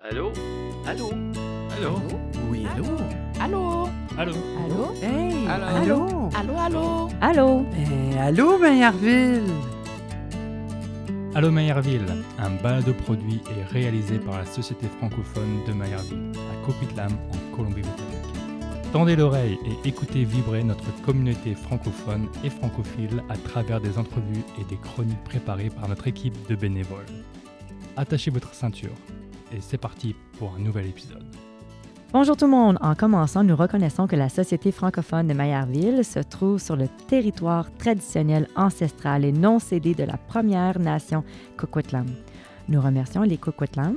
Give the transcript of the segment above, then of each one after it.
Allô? Allô? Allô? Oui, allô? Allô? Allô? Allô? Hey! Allô? Allô? Allô, allô? Allô? Eh, allô, Maillardville? Allô Maillardville, un balado produit et réalisé par la Société francophone de Maillardville, à Coquitlam, en Colombie-Britannique. Tendez l'oreille et écoutez vibrer notre communauté francophone et francophile à travers des entrevues et des chroniques préparées par notre équipe de bénévoles. Attachez votre ceinture et c'est parti pour un nouvel épisode. Bonjour tout le monde. En commençant, nous reconnaissons que la Société francophone de Maillardville se trouve sur le territoire traditionnel, ancestral et non cédé de la première nation Coquitlam. Nous remercions les Coquitlam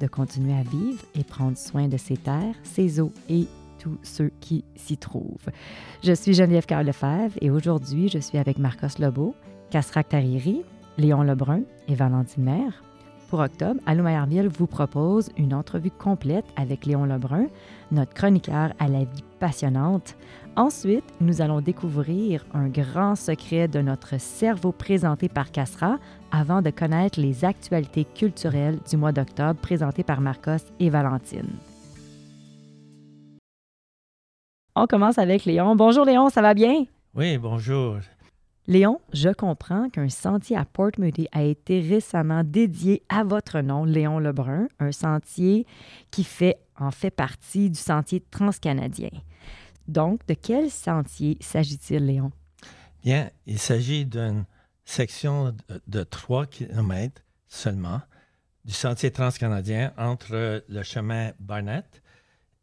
de continuer à vivre et prendre soin de ses terres, ses eaux et tous ceux qui s'y trouvent. Je suis Geneviève Carl Lefebvre et aujourd'hui, je suis avec Marcos Lebeau, Casrac Tariri, Léon Lebrun et Valentine Maire. Pour octobre, Allô Maillardville vous propose une entrevue complète avec Léon Lebrun, notre chroniqueur à la vie passionnante. Ensuite, nous allons découvrir un grand secret de notre cerveau présenté par Casra avant de connaître les actualités culturelles du mois d'octobre présentées par Marcos et Valentine. On commence avec Léon. Bonjour Léon, ça va bien? Oui, bonjour. Léon, je comprends qu'un sentier à Port Moody a été récemment dédié à votre nom, Léon Lebrun, un sentier qui fait en fait partie du sentier transcanadien. Donc, de quel sentier s'agit-il, Léon? Bien, il s'agit d'une section de, de 3 km seulement du sentier transcanadien entre le chemin Barnett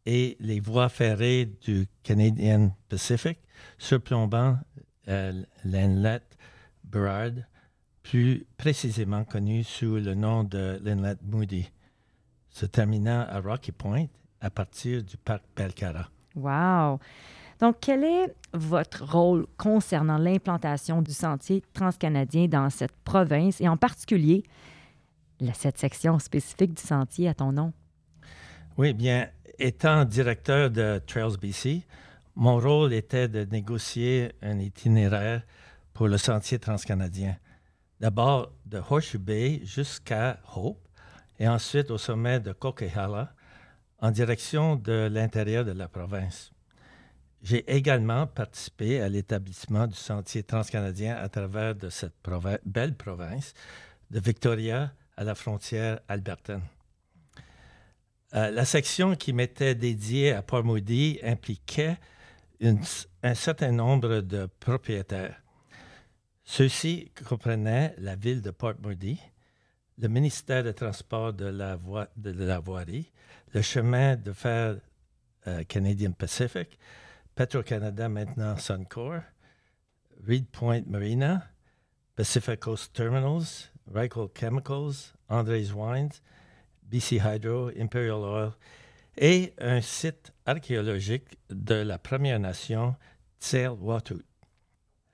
et les voies ferrées du Canadian Pacific, surplombant euh, l'inlet Burrard, plus précisément connu sous le nom de l'inlet Moody, se terminant à Rocky Point à partir du parc Belcara. Wow! Donc, quel est votre rôle concernant l'implantation du sentier transcanadien dans cette province et en particulier la, cette section spécifique du sentier à ton nom? Oui, bien, étant directeur de Trails BC, mon rôle était de négocier un itinéraire pour le sentier transcanadien. D'abord de Horseshoe Bay jusqu'à Hope et ensuite au sommet de Coquihalla en direction de l'intérieur de la province. J'ai également participé à l'établissement du sentier transcanadien à travers de cette belle province de Victoria à la frontière albertaine. Euh, la section qui m'était dédiée à Port Moody impliquait un certain nombre de propriétaires. Ceux-ci comprenaient la ville de Port Moody, le ministère des Transports de la, voie, de la voirie, le chemin de fer euh, Canadian Pacific, Petro-Canada, maintenant Suncor, Reed Point Marina, Pacific Coast Terminals, Reichel Chemicals, Andres Wines, BC Hydro, Imperial Oil et un site archéologique de la Première Nation, Tsel-Waututh.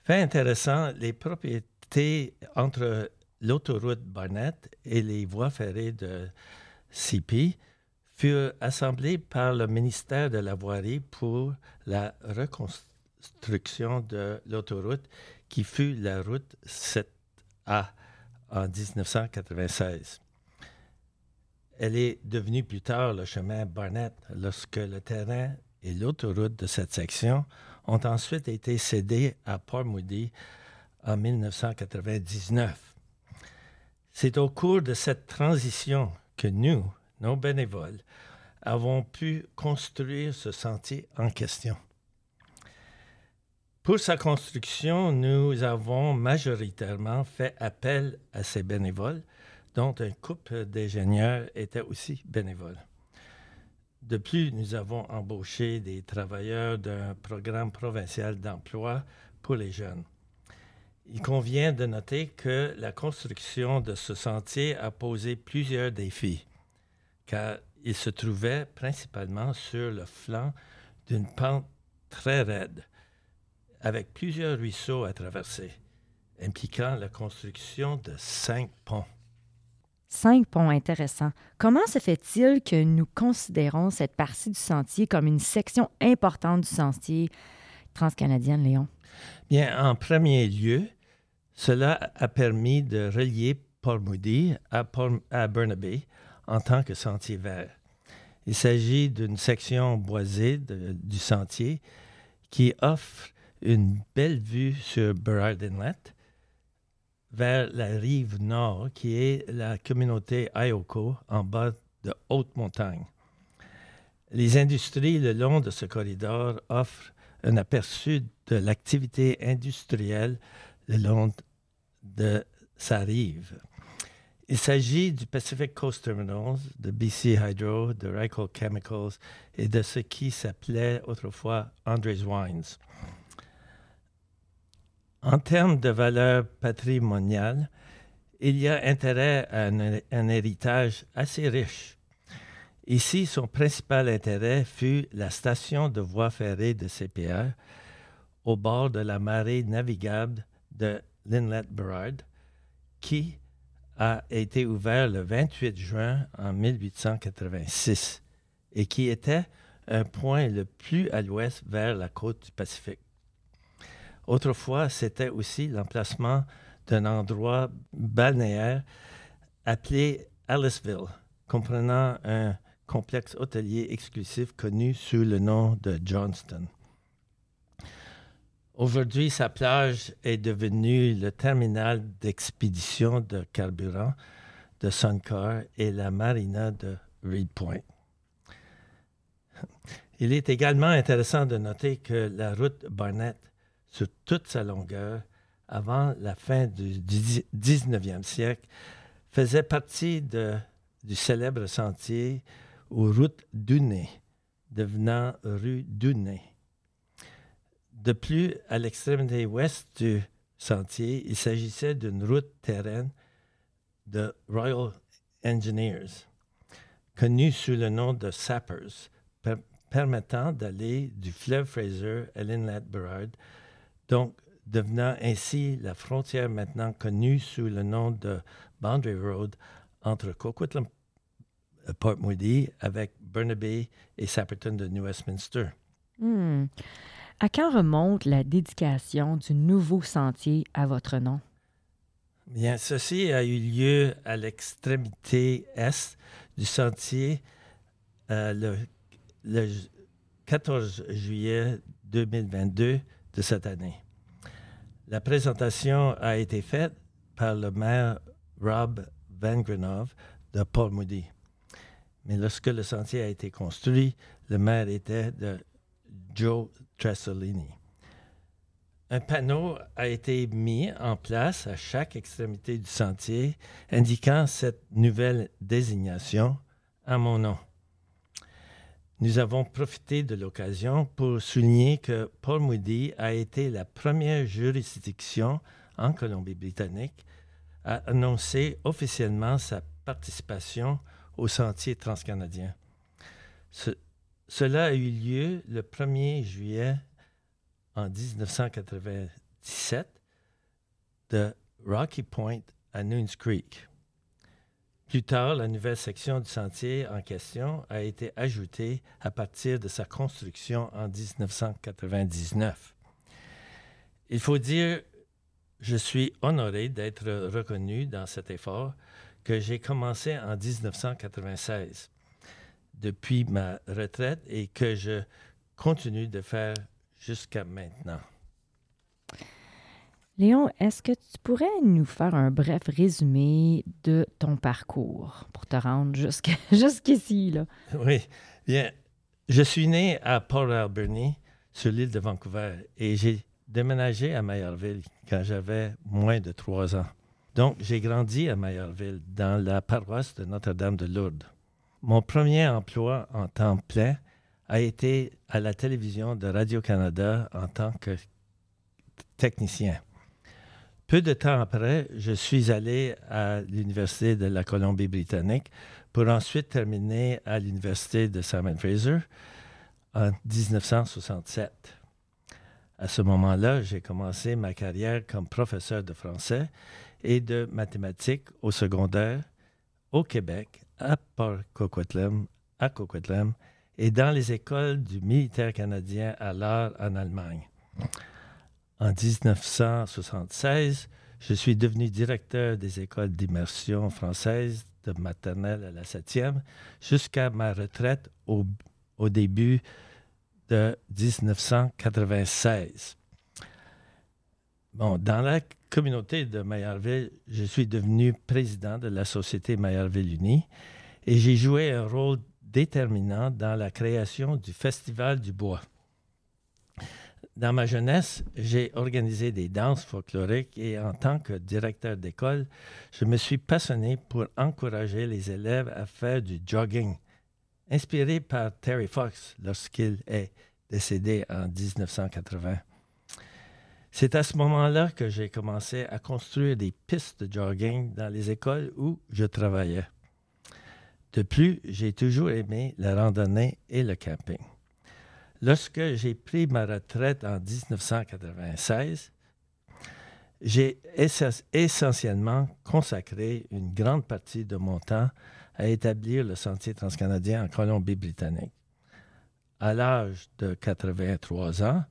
Fait intéressant, les propriétés entre l'autoroute Barnett et les voies ferrées de CP furent assemblées par le ministère de la Voirie pour la reconstruction de l'autoroute qui fut la route 7A en 1996. Elle est devenue plus tard le chemin Barnett lorsque le terrain et l'autoroute de cette section ont ensuite été cédés à Port Moody en 1999. C'est au cours de cette transition que nous, nos bénévoles, avons pu construire ce sentier en question. Pour sa construction, nous avons majoritairement fait appel à ces bénévoles, dont un couple d'ingénieurs était aussi bénévole. De plus, nous avons embauché des travailleurs d'un programme provincial d'emploi pour les jeunes. Il convient de noter que la construction de ce sentier a posé plusieurs défis, car il se trouvait principalement sur le flanc d'une pente très raide, avec plusieurs ruisseaux à traverser, impliquant la construction de cinq ponts. Cinq ponts intéressants. Comment se fait-il que nous considérons cette partie du sentier comme une section importante du sentier transcanadien, Léon? Bien, en premier lieu, cela a permis de relier Port Moody à, Burnaby en tant que sentier vert. Il s'agit d'une section boisée du sentier qui offre une belle vue sur Burrard Inlet vers la rive nord qui est la communauté Ayoko en bas de haute montagne. Les industries le long de ce corridor offrent un aperçu de l'activité industrielle le long de sa rive. Il s'agit du Pacific Coast Terminals, de BC Hydro, de Reichel Chemicals et de ce qui s'appelait autrefois Andres Wines. En termes de valeur patrimoniale, il y a intérêt à un, héritage assez riche. Ici, son principal intérêt fut la station de voie ferrée de CPR au bord de la marée navigable de l'Inlet Burrard, qui a été ouvert le 28 juin en 1886 et qui était un point le plus à l'ouest vers la côte du Pacifique. Autrefois, c'était aussi l'emplacement d'un endroit balnéaire appelé Aliceville, comprenant un complexe hôtelier exclusif connu sous le nom de Johnston. Aujourd'hui, sa plage est devenue le terminal d'expédition de carburant de Suncor et la marina de Reed Point. Il est également intéressant de noter que la route Barnett, sur toute sa longueur, avant la fin du 19e siècle, faisait partie du célèbre sentier aux routes Dunay, devenant rue Dunay. De plus, à l'extrémité ouest du sentier, il s'agissait d'une route terraine de Royal Engineers, connue sous le nom de Sappers, permettant d'aller du fleuve Fraser à l'Inlet Burrard, donc devenant ainsi la frontière maintenant connue sous le nom de Boundary Road entre Coquitlam euh, Port Moody avec Burnaby et Sapperton de New Westminster. Hmm. À quand remonte la dédication du nouveau sentier à votre nom? Bien, ceci a eu lieu à l'extrémité est du sentier euh, le, le 14 juillet 2022 de cette année. La présentation a été faite par le maire Rob Van Grenov de Paul Moody. Mais lorsque le sentier a été construit, le maire était de Joe Tressolini. Un panneau a été mis en place à chaque extrémité du sentier indiquant cette nouvelle désignation à mon nom. Nous avons profité de l'occasion pour souligner que Paul Moody a été la première juridiction en Colombie-Britannique à annoncer officiellement sa participation au sentier transcanadien. cela a eu lieu le 1er juillet en 1997 de Rocky Point à Noons Creek. Plus tard, la nouvelle section du sentier en question a été ajoutée à partir de sa construction en 1999. Il faut dire, je suis honoré d'être reconnu dans cet effort que j'ai commencé en 1996 depuis ma retraite et que je continue de faire jusqu'à maintenant. Léon, est-ce que tu pourrais nous faire un bref résumé de ton parcours pour te rendre jusqu'ici? Oui, bien. Je suis né à Port Alberni, sur l'île de Vancouver, et j'ai déménagé à Mayerville quand j'avais moins de trois ans. Donc, j'ai grandi à Mayerville, dans la paroisse de Notre-Dame de Lourdes. Mon premier emploi en temps plein a été à la télévision de Radio-Canada en tant que technicien. Peu de temps après, je suis allé à l'Université de la Colombie-Britannique pour ensuite terminer à l'Université de Simon Fraser en 1967. À ce moment-là, j'ai commencé ma carrière comme professeur de français et de mathématiques au secondaire au Québec, à Port Coquitlam, à Coquitlam, et dans les écoles du militaire canadien à l'art en Allemagne. En 1976, je suis devenu directeur des écoles d'immersion françaises de maternelle à la septième jusqu'à ma retraite au, au début de 1996. Bon, dans la communauté de Mayerville, je suis devenu président de la Société Mayerville Unie et j'ai joué un rôle déterminant dans la création du Festival du Bois. Dans ma jeunesse, j'ai organisé des danses folkloriques et en tant que directeur d'école, je me suis passionné pour encourager les élèves à faire du jogging, inspiré par Terry Fox lorsqu'il est décédé en 1980. C'est à ce moment-là que j'ai commencé à construire des pistes de jogging dans les écoles où je travaillais. De plus, j'ai toujours aimé la randonnée et le camping. Lorsque j'ai pris ma retraite en 1996, j'ai essentiellement consacré une grande partie de mon temps à établir le sentier transcanadien en Colombie-Britannique. À l'âge de 83 ans,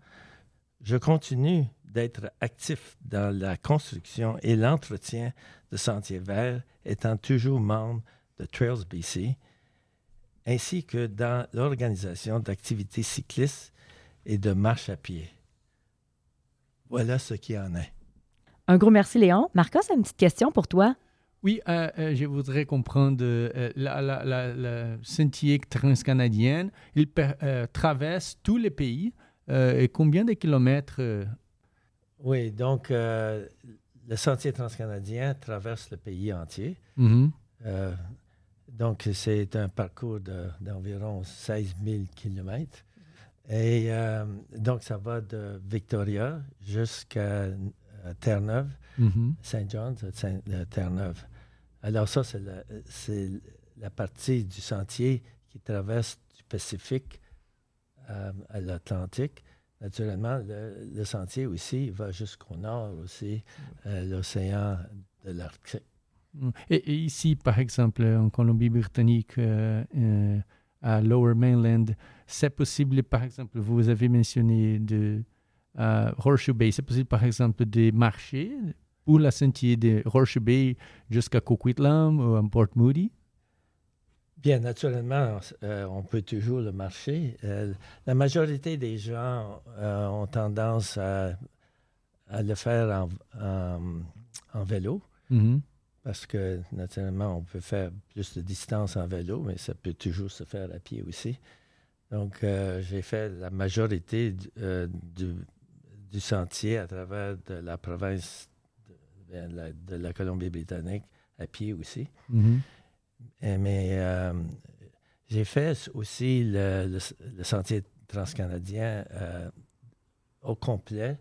je continue d'être actif dans la construction et l'entretien de sentiers verts, étant toujours membre de Trails BC, ainsi que dans l'organisation d'activités cyclistes et de marche à pied. Voilà ce qu'il en est. Un gros merci, Léon. Marcos a une petite question pour toi. Oui, euh, euh, je voudrais comprendre euh, la, la, la, la, sentier transcanadienne. Il traverse tous les pays. et combien de kilomètres Oui, donc le sentier transcanadien traverse le pays entier. Mm -hmm. Donc, c'est un parcours d'environ 16 000 kilomètres. Et euh, donc, ça va de Victoria jusqu'à euh, Terre-Neuve, mm -hmm. Saint John's, euh, Terre-Neuve. Alors, ça, c'est la, la, partie du sentier qui traverse du Pacifique euh, à l'Atlantique. Naturellement, le, le, sentier aussi va jusqu'au nord aussi, euh, l'océan de l'Arctique. Et, et, ici, par exemple, en Colombie-Britannique, euh, euh, à Lower Mainland, c'est possible, par exemple, vous avez mentionné de euh, Horseshoe Bay, c'est possible, par exemple, de marcher pour la sentier de Horseshoe Bay jusqu'à Coquitlam ou à Port Moody? Bien, naturellement, on peut toujours le marcher. la majorité des gens ont tendance à, à, le faire en, en, en vélo. Mm -hmm parce que naturellement, on peut faire plus de distance en vélo, mais ça peut toujours se faire à pied aussi. Donc, euh, j'ai fait la majorité du, euh, du, du, sentier à travers de la province de, de, la, Colombie-Britannique à pied aussi. Mm -hmm. Et, mais euh, j'ai fait aussi le, le, le sentier transcanadien au complet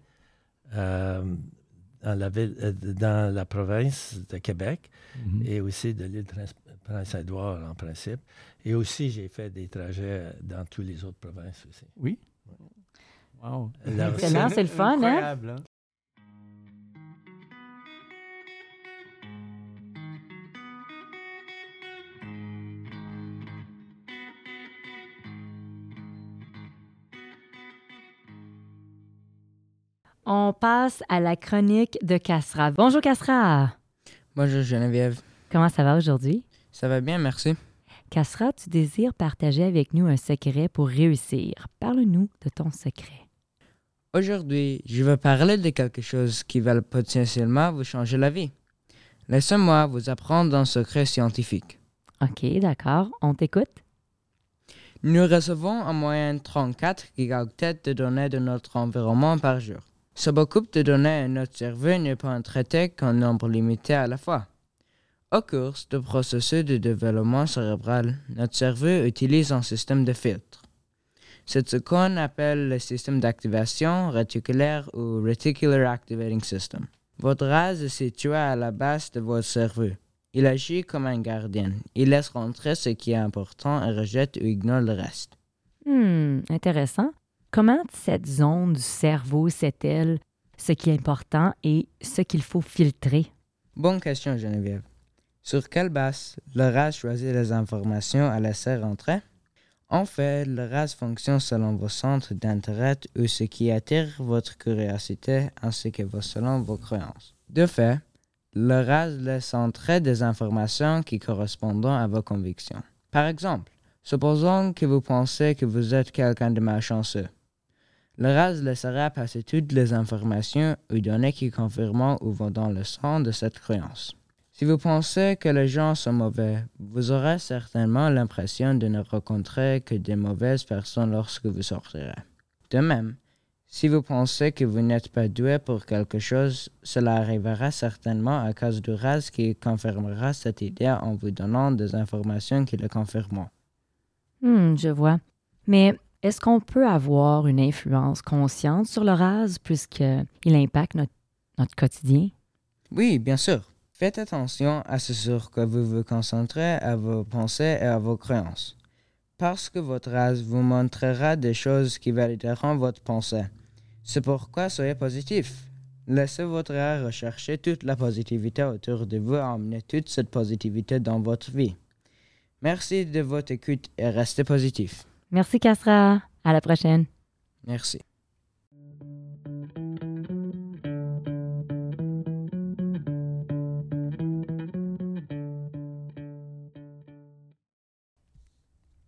dans la, ville, euh, dans la province de Québec mm -hmm. et aussi de l'île Prince-Édouard en principe. Et aussi, j'ai fait des trajets dans toutes les autres provinces aussi. Oui? Wow! C'est le fun, hein? On passe à la chronique de Castra. Bonjour Castra. Bonjour Geneviève. Comment ça va aujourd'hui? Ça va bien, merci. Castra, tu désires partager avec nous un secret pour réussir. Parle-nous de ton secret. Aujourd'hui, je vais parler de quelque chose qui va potentiellement vous changer la vie. Laissez-moi vous apprendre un secret scientifique. OK, d'accord. On t'écoute. Nous recevons en moyenne 34 gigaoctets de données de notre environnement par jour. Ce beaucoup de données à notre cerveau n'est pas traité qu'un nombre limité à la fois. Au cours du processus de développement cérébral, notre cerveau utilise un système de filtre. C'est ce qu'on appelle le système d'activation réticulaire ou Reticular Activating System. Votre race est situé à la base de votre cerveau. Il agit comme un gardien. Il laisse rentrer ce qui est important et rejette ou ignore le reste. Hmm, intéressant. Comment cette zone du cerveau sait-elle ce qui est important et ce qu'il faut filtrer? Bonne question, Geneviève. Sur quelle base le RAS choisit les informations à laisser rentrer? En fait, le RAS fonctionne selon vos centres d'intérêt ou ce qui attire votre curiosité ainsi que selon vos croyances. De fait, Le RAS laisse entrer des informations qui correspondent à vos convictions. Par exemple, supposons que vous pensez que vous êtes quelqu'un de malchanceux. Le RAS laissera passer toutes les informations ou données qui confirment ou vont dans le sens de cette croyance. Si vous pensez que les gens sont mauvais, vous aurez certainement l'impression de ne rencontrer que des mauvaises personnes lorsque vous sortirez. De même, si vous pensez que vous n'êtes pas doué pour quelque chose, cela arrivera certainement à cause du RAS qui confirmera cette idée en vous donnant des informations qui le confirment. Hmm, je vois. Mais est-ce qu'on peut avoir une influence consciente sur le RAS puisqu'il impacte notre, quotidien? Oui, bien sûr. Faites attention à ce sur quoi vous vous concentrez, à vos pensées et à vos croyances. Parce que votre RAS vous montrera des choses qui valideront votre pensée. C'est pourquoi soyez positif. Laissez votre art rechercher toute la positivité autour de vous et emmenez toute cette positivité dans votre vie. Merci de votre écoute et restez positif. Merci, Castra. À la prochaine. Merci.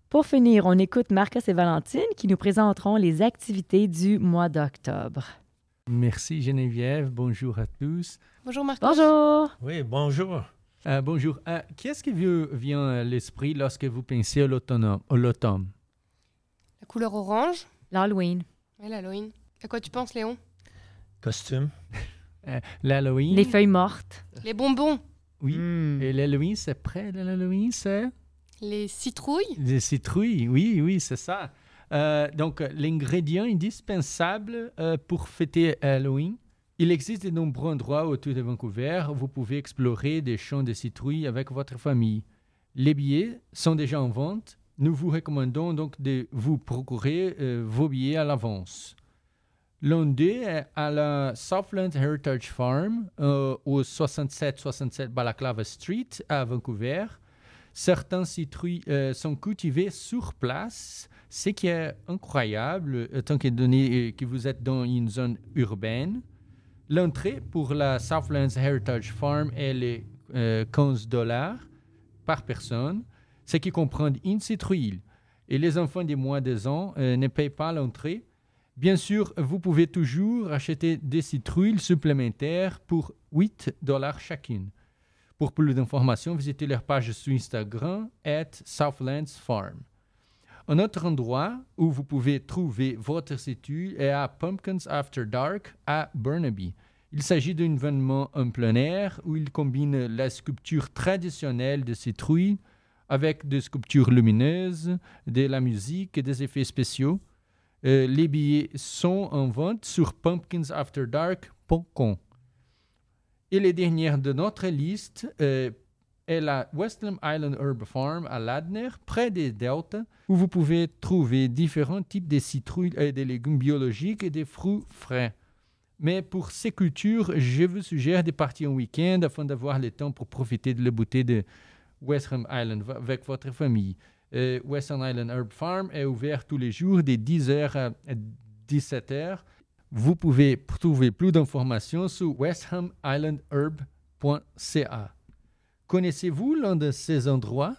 Pour finir, on écoute Marcos et Valentine qui nous présenteront les activités du mois d'octobre. Merci Geneviève, bonjour à tous. Bonjour Marcos. Bonjour! Oui, bonjour. Euh, bonjour. Euh, Qu'est-ce qui vous vient à l'esprit lorsque vous pensez à l'automne? La couleur orange. L'Halloween. Ouais, l'Halloween. À quoi tu penses, Léon? Costume. Euh, L'Halloween? Les feuilles mortes. Les bonbons. Oui. Hmm. Et l'Halloween, c'est près de l'Halloween, c'est? Les citrouilles. Les citrouilles, oui, oui, c'est ça. Euh, donc, euh, l'ingrédient indispensable euh, pour fêter Halloween, il existe de nombreux endroits autour de Vancouver où vous pouvez explorer des champs de citrouilles avec votre famille. Les billets sont déjà en vente. Nous vous recommandons donc de vous procurer euh, vos billets à l'avance. L'un d'eux est à la Southland Heritage Farm euh, au 6767 Balaclava Street à Vancouver. Certains citrouilles euh, sont cultivés sur place, ce qui est incroyable, étant donné euh, que vous êtes dans une zone urbaine. L'entrée pour la Southlands Heritage Farm est les euh, 15 dollars par personne, ce qui comprend une citrouille. Et les enfants de moins de 2 ans euh, ne payent pas l'entrée. Bien sûr, vous pouvez toujours acheter des citrouilles supplémentaires pour 8 dollars chacune. Pour plus d'informations, visitez leur page sur Instagram, at Southlands Farm. Un autre endroit où vous pouvez trouver votre citrouille est à Pumpkins After Dark à Burnaby. Il s'agit d'un événement en plein air où il combine la sculpture traditionnelle de citrouille avec des sculptures lumineuses, de la musique et des effets spéciaux. Euh, les billets sont en vente sur pumpkinsafterdark.com. Et les dernières de notre liste euh, est la Western Island Herb Farm à Ladner, près des Delta, où vous pouvez trouver différents types de citrouilles et des légumes biologiques et des fruits frais. Mais pour ces cultures, je vous suggère de partir en week-end afin d'avoir le temps pour profiter de la beauté de Western Island v- avec votre famille. Euh, Western Island Herb Farm est ouvert tous les jours de 10h à 17h. Vous pouvez trouver plus d'informations sur westhamislandherb.ca. Connaissez-vous l'un de ces endroits?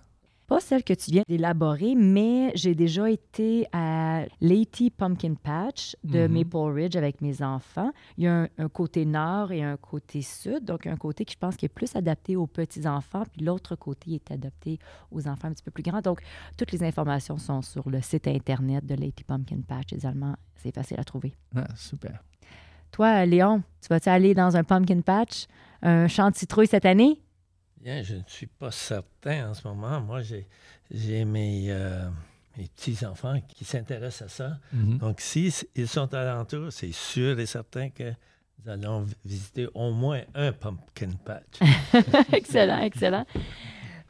Pas celle que tu viens d'élaborer, mais j'ai déjà été à Lady Pumpkin Patch de Mhm. Maple Ridge avec mes enfants. Il y a un, un côté nord et un côté sud, donc un côté qui je pense qui est plus adapté aux petits-enfants, puis l'autre côté est adapté aux enfants un petit peu plus grands. Donc, toutes les informations sont sur le site Internet de Lady Pumpkin Patch. Également, c'est facile à trouver. Ah, super. Toi, Léon, tu vas-tu aller dans un Pumpkin Patch, un champ de citrouille cette année? Bien, je ne suis pas certain en ce moment. Moi, j'ai, j'ai mes, euh, mes petits-enfants qui s'intéressent à ça. Mhm. Donc, si s- ils sont alentours, c'est sûr et certain que nous allons vi- visiter au moins un pumpkin patch. excellent, excellent.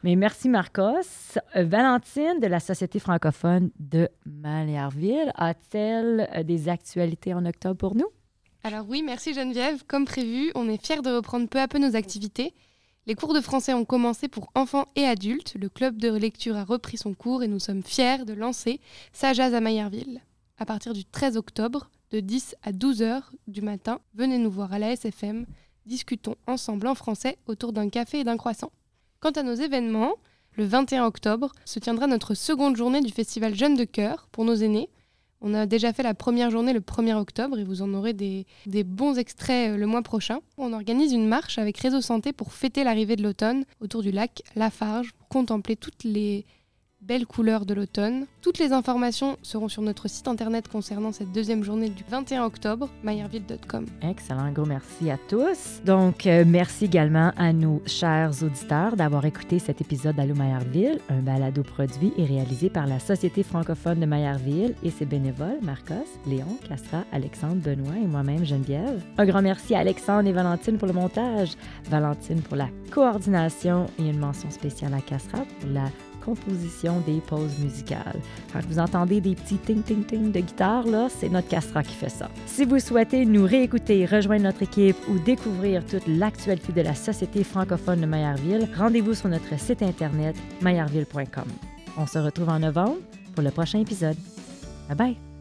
Mais merci, Marcos. Euh, Valentine de la Société francophone de Malherville a-t-elle euh, des actualités en octobre pour nous? Alors oui, merci Geneviève. Comme prévu, on est fiers de reprendre peu à peu nos activités. Les cours de français ont commencé pour enfants et adultes. Le club de lecture a repris son cours et nous sommes fiers de lancer Sajaz à Maillerville. À partir du 13 octobre, de 10 à 12 heures du matin, venez nous voir à la SFM discutons ensemble en français autour d'un café et d'un croissant. Quant à nos événements, le 21 octobre se tiendra notre seconde journée du festival Jeunes de Cœur pour nos aînés. On a déjà fait la première journée le 1er octobre et vous en aurez des, bons extraits euh, le mois prochain. On organise une marche avec Réseau Santé pour fêter l'arrivée de l'automne autour du lac Lafarge pour contempler toutes les belles couleurs de l'automne. Toutes les informations seront sur notre site internet concernant cette deuxième journée du 21 octobre, mayerville.com. Excellent, gros merci à tous. Donc, euh, merci également à nos chers auditeurs d'avoir écouté cet épisode d'Allô Mayerville, un balado produit et réalisé par la Société francophone de Mayerville et ses bénévoles, Marcos, Léon, Castra, Alexandre, Benoît et moi-même, Geneviève. Un grand merci à Alexandre et Valentine pour le montage, Valentine pour la coordination et une mention spéciale à Castra pour la composition des pauses musicales. Quand vous entendez des petits ting-ting-ting de guitare, là, c'est notre Castra qui fait ça. Si vous souhaitez nous réécouter, rejoindre notre équipe ou découvrir toute l'actualité de la Société francophone de Mayerville, rendez-vous sur notre site internet mayerville.com. On se retrouve en novembre pour le prochain épisode. Bye bye!